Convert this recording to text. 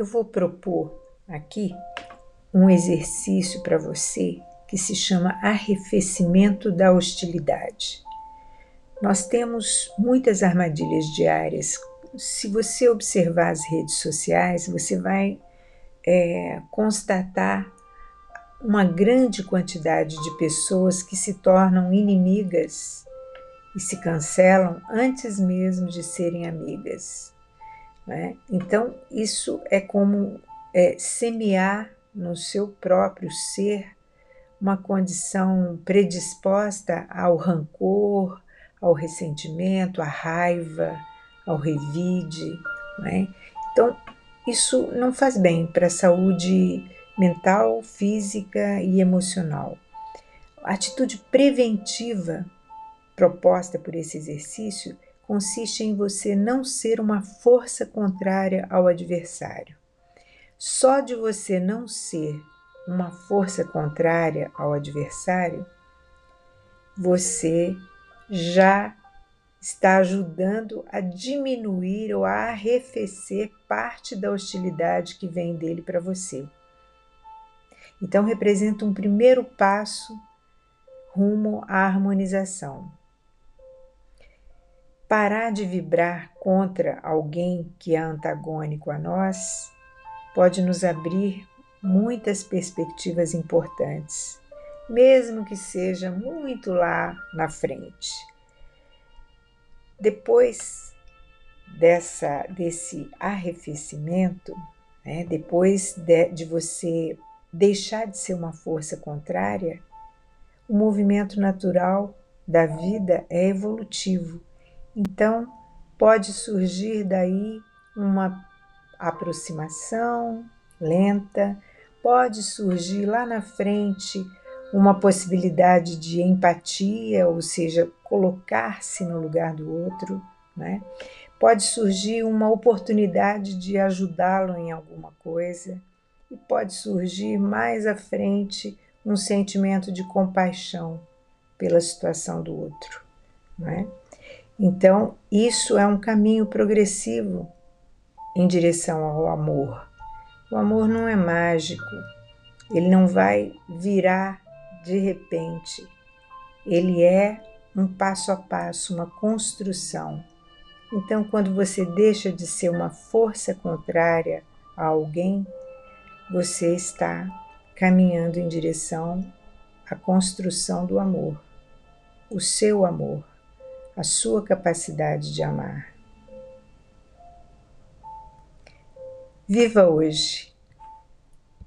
eu vou propor aqui um exercício para você que se chama arrefecimento da hostilidade. Nós temos muitas armadilhas diárias. Se você observar as redes sociais, você vai é, constatar uma grande quantidade de pessoas que se tornam inimigas e se cancelam antes mesmo de serem amigas. Né? Então, isso é como é, semear no seu próprio ser uma condição predisposta ao rancor, ao ressentimento, à raiva, ao revide. Né? Então, isso não faz bem para a saúde mental, física e emocional. A atitude preventiva proposta por esse exercício consiste em você não ser uma força contrária ao adversário. Só de você não ser uma força contrária ao adversário, você já está ajudando a diminuir ou a arrefecer parte da hostilidade que vem dele para você. Então, representa um primeiro passo rumo à harmonização parar de vibrar contra alguém que é antagônico a nós pode nos abrir muitas perspectivas importantes, mesmo que seja muito lá na frente. Depois dessa desse arrefecimento, né, depois de, de você deixar de ser uma força contrária, o movimento natural da vida é evolutivo então, pode surgir daí uma aproximação lenta, pode surgir lá na frente uma possibilidade de empatia, ou seja, colocar-se no lugar do outro, né? Pode surgir uma oportunidade de ajudá-lo em alguma coisa e pode surgir mais à frente um sentimento de compaixão pela situação do outro, né? Então, isso é um caminho progressivo em direção ao amor. O amor não é mágico, ele não vai virar de repente. Ele é um passo a passo, uma construção. Então, quando você deixa de ser uma força contrária a alguém, você está caminhando em direção à construção do amor, o seu amor a sua capacidade de amar. Viva hoje